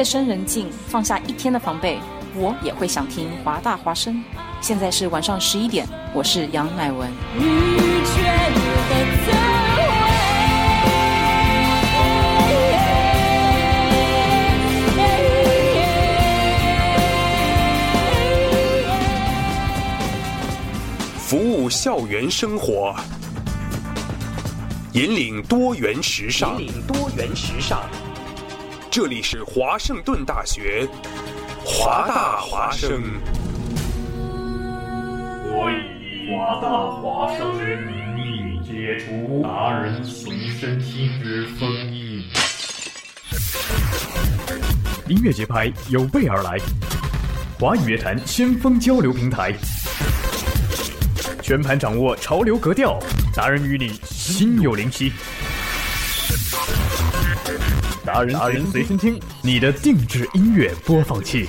夜深人静，放下一天的防备，我也会想听华大华声。现在是晚上十一点，我是杨乃文。服务校园生活，引领多元时尚。引领多元时尚。这里是华盛顿大学，华大华生。我以华大华生之名义解除达人随身听之封印。音乐节拍有备而来，华语乐坛先锋交流平台。全盘掌握潮流格调，达人与你心有灵犀。达人随身听，你的定制音乐播放器。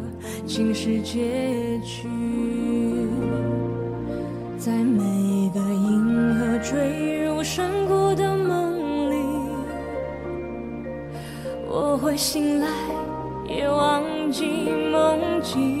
竟是结局。在每个银河坠入深谷的梦里，我会醒来，也忘记梦境，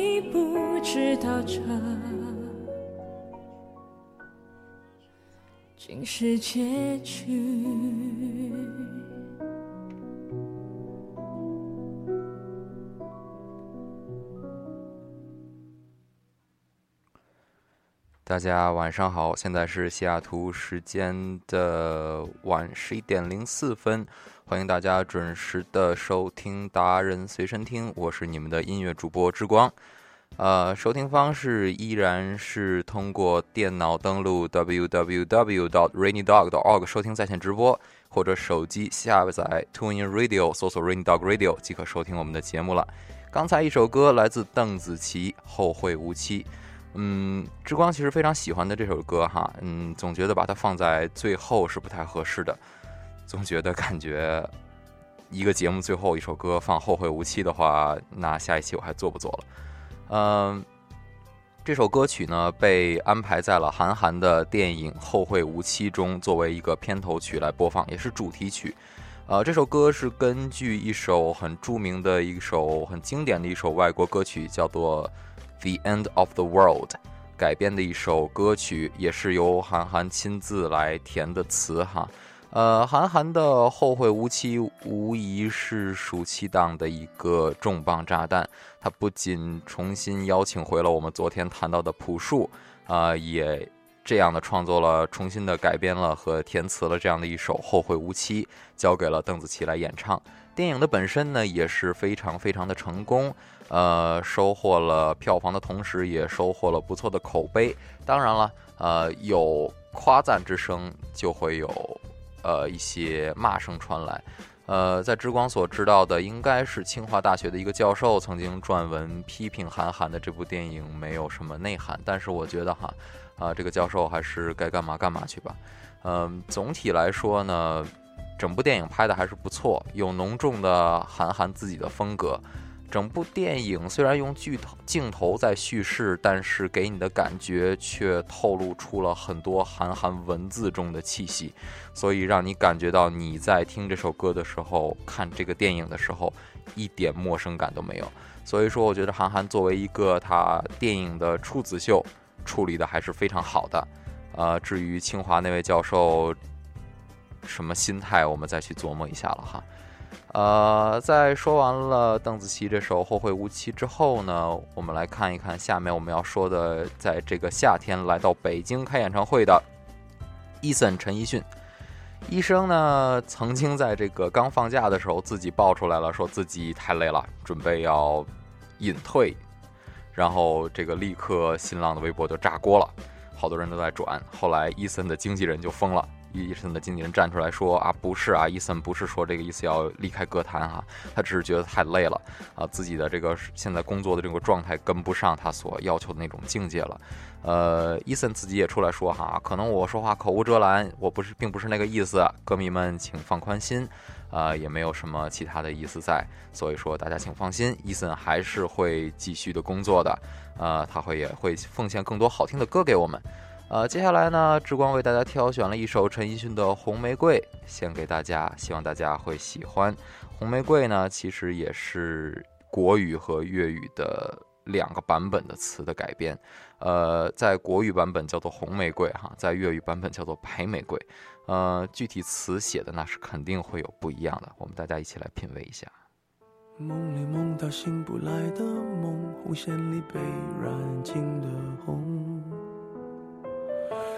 知道这竟是结局。大家晚上好，现在是西雅图时间的晚十一点零四分，欢迎大家准时的收听达人随身听，我是你们的音乐主播之光。呃，收听方式依然是通过电脑登录 www.rainydog.org 收听在线直播，或者手机下载 TuneIn Radio 搜索 Rainy Dog Radio 即可收听我们的节目了。刚才一首歌来自邓紫棋，《后会无期》。嗯，之光其实非常喜欢的这首歌哈，嗯，总觉得把它放在最后是不太合适的，总觉得感觉一个节目最后一首歌放《后会无期》的话，那下一期我还做不做了？嗯，这首歌曲呢被安排在了韩寒的电影《后会无期》中，作为一个片头曲来播放，也是主题曲。呃，这首歌是根据一首很著名的一首很经典的一首外国歌曲，叫做《The End of the World》改编的一首歌曲，也是由韩寒亲自来填的词哈。呃，韩寒的《后会无期》无疑是暑期档的一个重磅炸弹。他不仅重新邀请回了我们昨天谈到的朴树，啊，也这样的创作了、重新的改编了和填词了这样的一首《后会无期》，交给了邓紫棋来演唱。电影的本身呢也是非常非常的成功，呃，收获了票房的同时，也收获了不错的口碑。当然了，呃，有夸赞之声，就会有。呃，一些骂声传来，呃，在之光所知道的，应该是清华大学的一个教授曾经撰文批评韩寒的这部电影没有什么内涵，但是我觉得哈，啊，这个教授还是该干嘛干嘛去吧。嗯，总体来说呢，整部电影拍的还是不错，有浓重的韩寒自己的风格。整部电影虽然用剧头镜头在叙事，但是给你的感觉却透露出了很多韩寒文字中的气息，所以让你感觉到你在听这首歌的时候，看这个电影的时候，一点陌生感都没有。所以说，我觉得韩寒作为一个他电影的处子秀，处理的还是非常好的。呃，至于清华那位教授什么心态，我们再去琢磨一下了哈。呃，在说完了邓紫棋这首《后会无期》之后呢，我们来看一看下面我们要说的，在这个夏天来到北京开演唱会的 Eason 陈奕迅。医生呢，曾经在这个刚放假的时候自己爆出来了，说自己太累了，准备要隐退，然后这个立刻新浪的微博就炸锅了，好多人都在转。后来伊森的经纪人就疯了。伊森的经纪人站出来说：“啊，不是啊，伊森不是说这个意思要离开歌坛哈，他只是觉得太累了啊，自己的这个现在工作的这个状态跟不上他所要求的那种境界了。呃，伊森自己也出来说哈，可能我说话口无遮拦，我不是并不是那个意思，歌迷们请放宽心，啊，也没有什么其他的意思在，所以说大家请放心，伊森还是会继续的工作的，呃，他会也会奉献更多好听的歌给我们。”呃，接下来呢，志光为大家挑选了一首陈奕迅的《红玫瑰》，献给大家，希望大家会喜欢。《红玫瑰》呢，其实也是国语和粤语的两个版本的词的改编。呃，在国语版本叫做《红玫瑰》哈，在粤语版本叫做《白玫瑰》。呃，具体词写的那是肯定会有不一样的，我们大家一起来品味一下。梦里梦到醒不来的梦，红线里被染尽的红。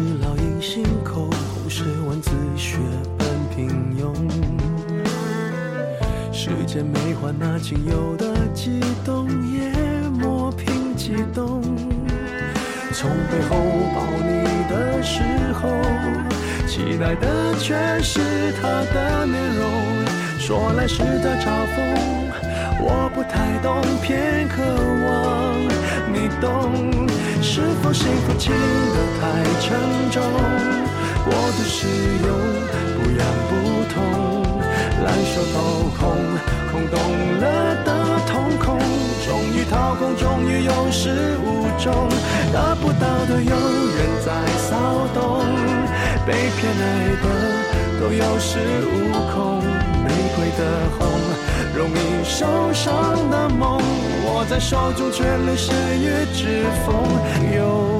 是烙印心口，是蚊子血般平庸。时间美化那仅有的悸动，也磨平激动。从背后抱你的时候，期待的却是她的面容。说来实在嘲讽。我不太懂，偏渴望你懂。是否幸福轻得太沉重？过度使用，不痒不痛，烂熟透空，空洞了的瞳孔。终于掏空，终于有始无终，得不到的永远在骚动，被偏爱的都有恃无恐。玫瑰的红，容易受伤的梦，握在手中却流失于指缝，又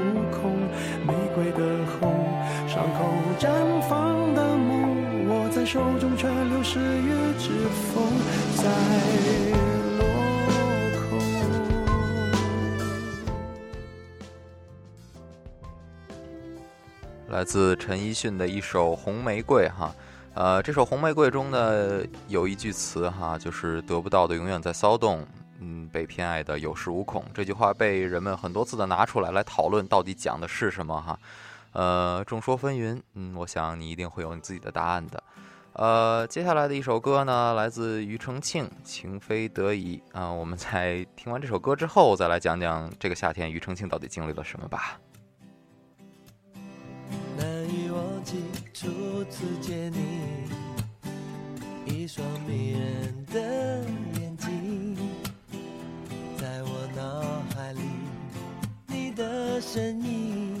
绽放的梦，握在手中却流失于指缝，在落空。来自陈奕迅的一首《红玫瑰》哈，呃，这首《红玫瑰》中呢有一句词哈，就是得不到的永远在骚动，嗯，被偏爱的有恃无恐。这句话被人们很多次的拿出来来讨论，到底讲的是什么哈？呃，众说纷纭，嗯，我想你一定会有你自己的答案的。呃，接下来的一首歌呢，来自庾澄庆，《情非得已》啊、我们在听完这首歌之后，再来讲讲这个夏天庾澄庆到底经历了什么吧。难以忘记初次见你，一双迷人的眼睛，在我脑海里，你的身影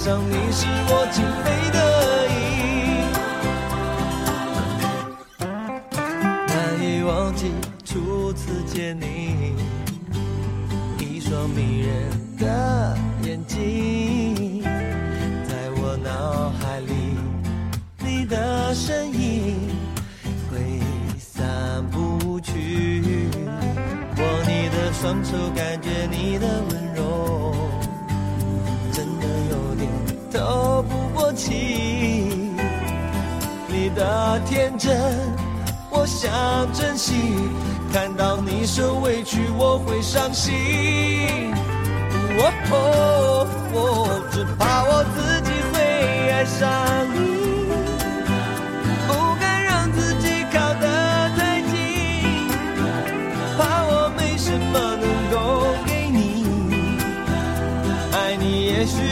上你是我情非得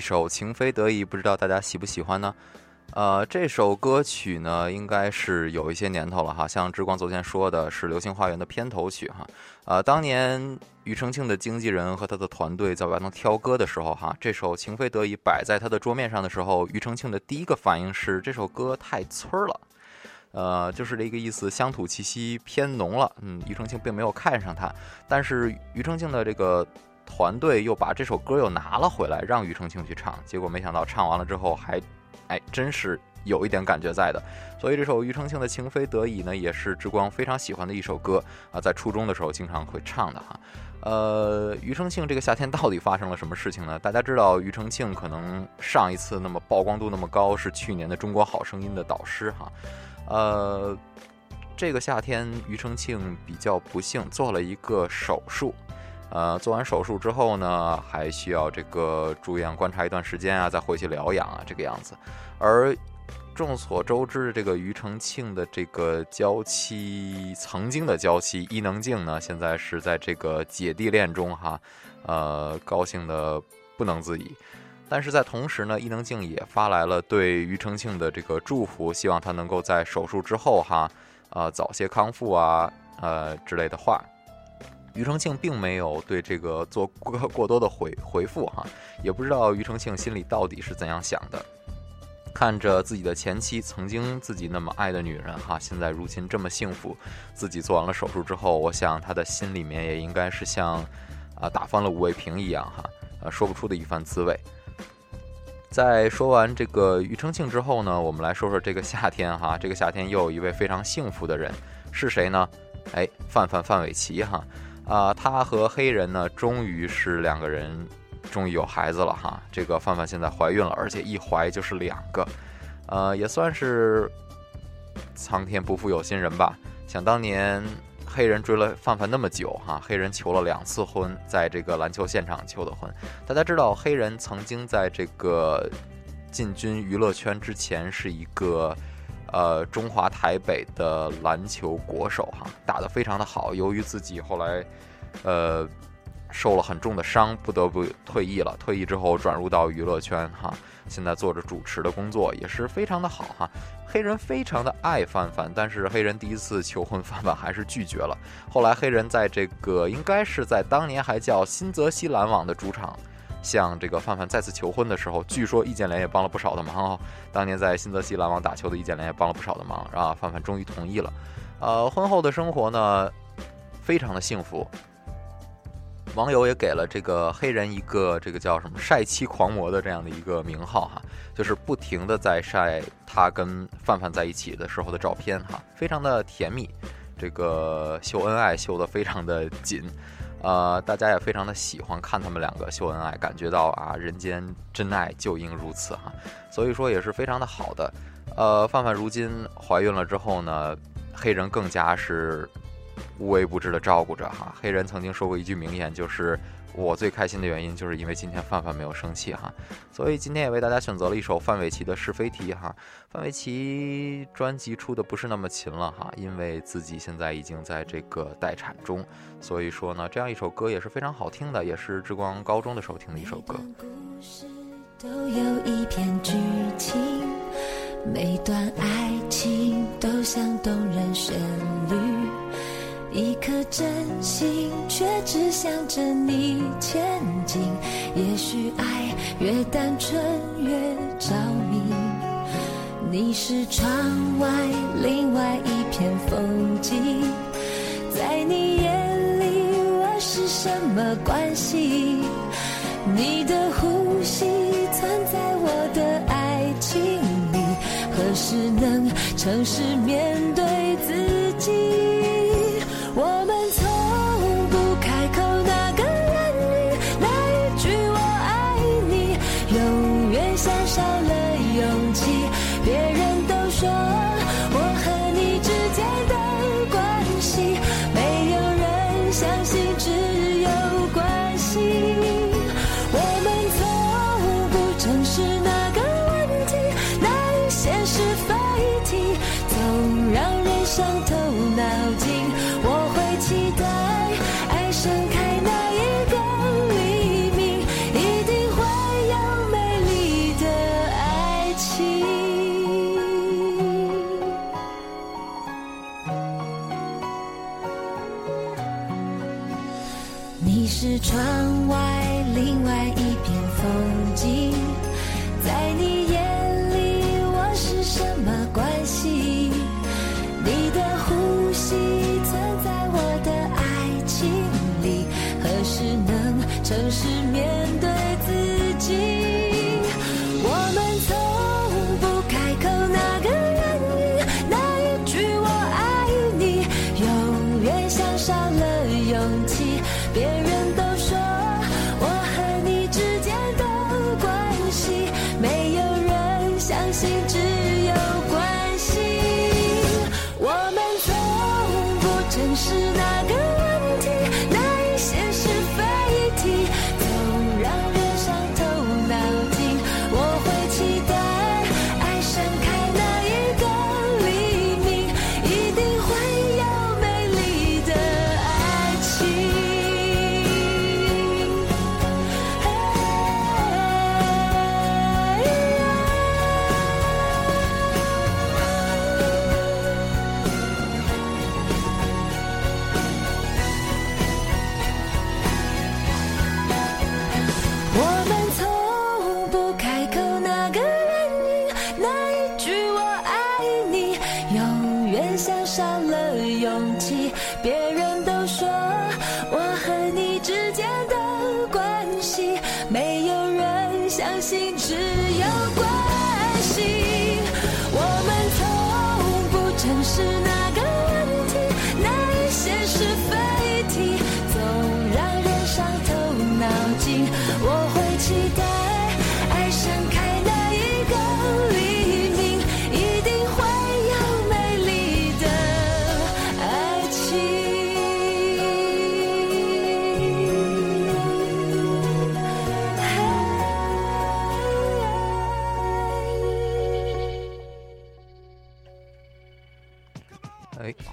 一首《情非得已》，不知道大家喜不喜欢呢？呃，这首歌曲呢，应该是有一些年头了哈。像之光昨天说的是《流星花园》的片头曲哈。呃，当年庾澄庆的经纪人和他的团队在外头挑歌的时候哈，这首《情非得已》摆在他的桌面上的时候，庾澄庆的第一个反应是这首歌太村儿了。呃，就是这个意思，乡土气息偏浓了。嗯，庾澄庆并没有看上他，但是庾澄庆的这个团队又把这首歌又拿了回来，让庾澄庆去唱。结果没想到唱完了之后还，哎，真是有一点感觉在的。所以这首庾澄庆的《情非得已》呢，也是之光非常喜欢的一首歌啊，在初中的时候经常会唱的哈。呃，庾澄庆这个夏天到底发生了什么事情呢？大家知道，庾澄庆可能上一次那么曝光度那么高是去年的《中国好声音》的导师哈。呃，这个夏天庾澄庆比较不幸做了一个手术，呃，做完手术之后呢，还需要这个住院观察一段时间啊，再回去疗养啊，这个样子。而众所周知，这个庾澄庆的这个娇妻，曾经的娇妻伊能静呢，现在是在这个姐弟恋中哈，呃，高兴的不能自已。但是在同时呢，伊能静也发来了对庾澄庆的这个祝福，希望他能够在手术之后哈，呃，早些康复啊，呃之类的话。庾澄庆并没有对这个做过 过多的回回复哈，也不知道庾澄庆心里到底是怎样想的。看着自己的前妻，曾经自己那么爱的女人哈，现在如今这么幸福，自己做完了手术之后，我想他的心里面也应该是像啊打翻了五味瓶一样哈，呃说不出的一番滋味。在说完这个庾澄庆之后呢，我们来说说这个夏天哈。这个夏天又有一位非常幸福的人，是谁呢？哎，范范范玮琪哈。啊，他和黑人呢，终于是两个人，终于有孩子了哈。这个范范现在怀孕了，而且一怀就是两个，呃，也算是苍天不负有心人吧。想当年。黑人追了范范那么久哈，黑人求了两次婚，在这个篮球现场求的婚。大家知道，黑人曾经在这个进军娱乐圈之前是一个呃中华台北的篮球国手哈，打得非常的好。由于自己后来呃受了很重的伤，不得不退役了。退役之后转入到娱乐圈哈，现在做着主持的工作，也是非常的好哈。黑人非常的爱范范，但是黑人第一次求婚，范范还是拒绝了。后来黑人在这个应该是在当年还叫新泽西篮网的主场，向这个范范再次求婚的时候，据说易建联也帮了不少的忙哦。当年在新泽西篮网打球的易建联也帮了不少的忙，啊，范范终于同意了。呃，婚后的生活呢，非常的幸福。网友也给了这个黑人一个这个叫什么“晒妻狂魔”的这样的一个名号哈，就是不停的在晒他跟范范在一起的时候的照片哈，非常的甜蜜，这个秀恩爱秀得非常的紧，呃，大家也非常的喜欢看他们两个秀恩爱，感觉到啊人间真爱就应如此哈，所以说也是非常的好的。呃，范范如今怀孕了之后呢，黑人更加是。无微不至的照顾着哈，黑人曾经说过一句名言，就是我最开心的原因，就是因为今天范范没有生气哈，所以今天也为大家选择了一首范玮琪的是非题哈。范玮琪专辑出的不是那么勤了哈，因为自己现在已经在这个待产中，所以说呢，这样一首歌也是非常好听的，也是志光高中的时候听的一首歌。都有一片剧情，每段爱情都像动人旋律。一颗真心，却只向着你前进。也许爱越单纯越着迷。你是窗外另外一片风景，在你眼里我是什么关系？你的呼吸存在我的爱情里，何时能诚实面对自己？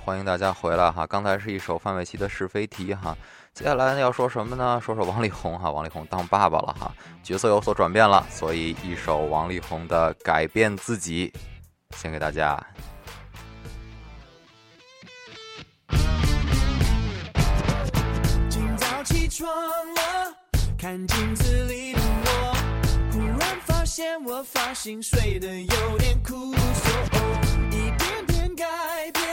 欢迎大家回来哈！刚才是一首范玮琪的是非题哈，接下来要说什么呢？说说王力宏哈，王力宏当爸爸了哈，角色有所转变了，所以一首王力宏的《改变自己》献给大家。今早起床了，看镜子里的我，忽然发现我发型睡得有点酷，一点点改变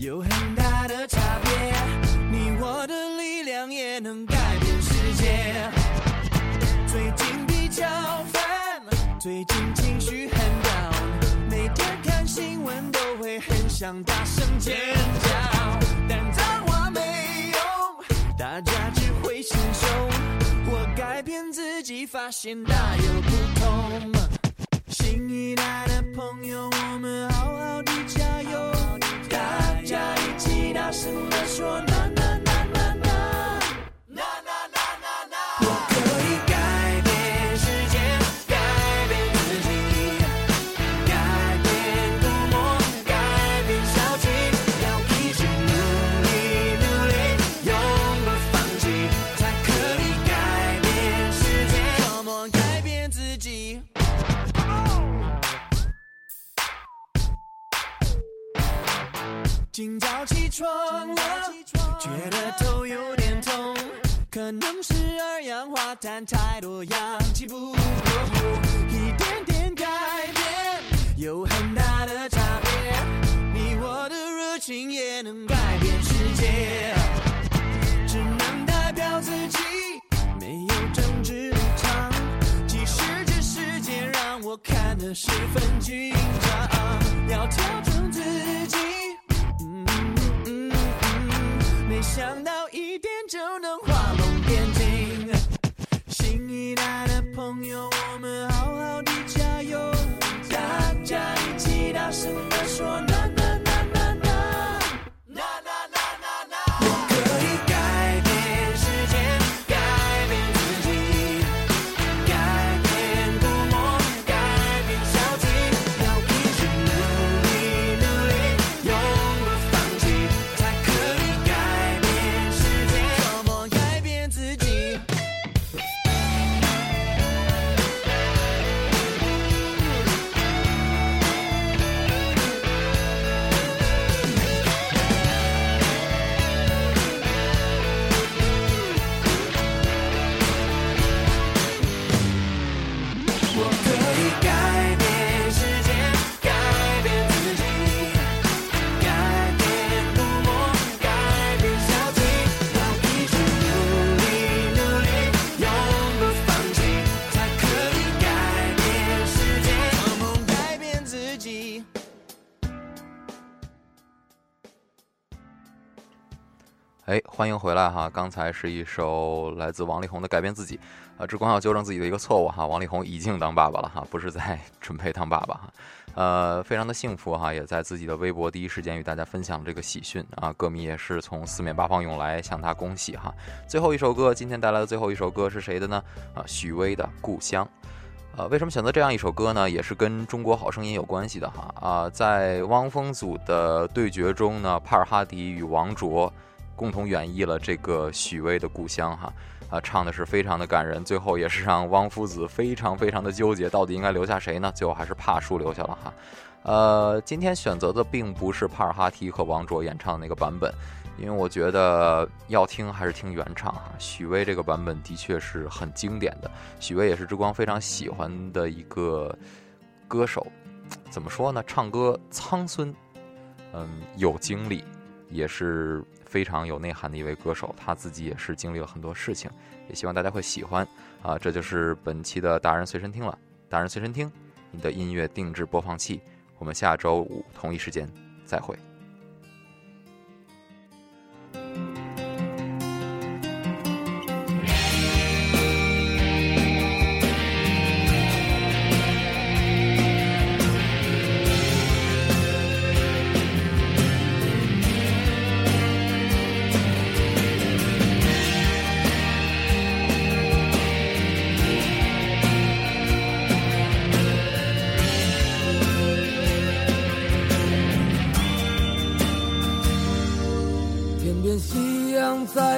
有很大的差别，你我的力量也能改变世界。最近比较烦，最近情绪很 down，每天看新闻都会很想大声尖叫，但脏话没用，大家只会心胸。我改变自己，发现大有不同。新一代的朋友，我们好好的加油，大家一起大声的说氧化碳太多，氧气不够。一点点改变有很大的差别，你我的热情也能改变世界，只能代表自己，没有政治立场。即使这世界让我看得十分紧朋友，我们好好的加油，大家一起大声的说哎，欢迎回来哈！刚才是一首来自王力宏的《改变自己》啊，志光要纠正自己的一个错误哈，王力宏已经当爸爸了哈，不是在 准备当爸爸哈，呃，非常的幸福哈，也在自己的微博第一时间与大家分享这个喜讯啊，歌迷也是从四面八方涌来向他恭喜哈。最后一首歌，今天带来的最后一首歌是谁的呢？啊，许巍的《故乡》。呃，为什么选择这样一首歌呢？也是跟中国好声音有关系的哈啊，在汪峰组的对决中呢，帕尔哈迪与王卓。共同演绎了这个许巍的故乡哈啊，唱的是非常的感人，最后也是让汪夫子非常非常的纠结，到底应该留下谁呢？最后还是帕叔留下了哈。呃，今天选择的并不是帕尔哈提和王卓演唱的那个版本，因为我觉得要听还是听原唱哈。许巍这个版本的确是很经典的，许巍也是之光非常喜欢的一个歌手，怎么说呢？唱歌苍孙，嗯，有经历，也是。非常有内涵的一位歌手，他自己也是经历了很多事情，也希望大家会喜欢啊！这就是本期的达人随身听了，达人随身听，你的音乐定制播放器，我们下周五同一时间再会。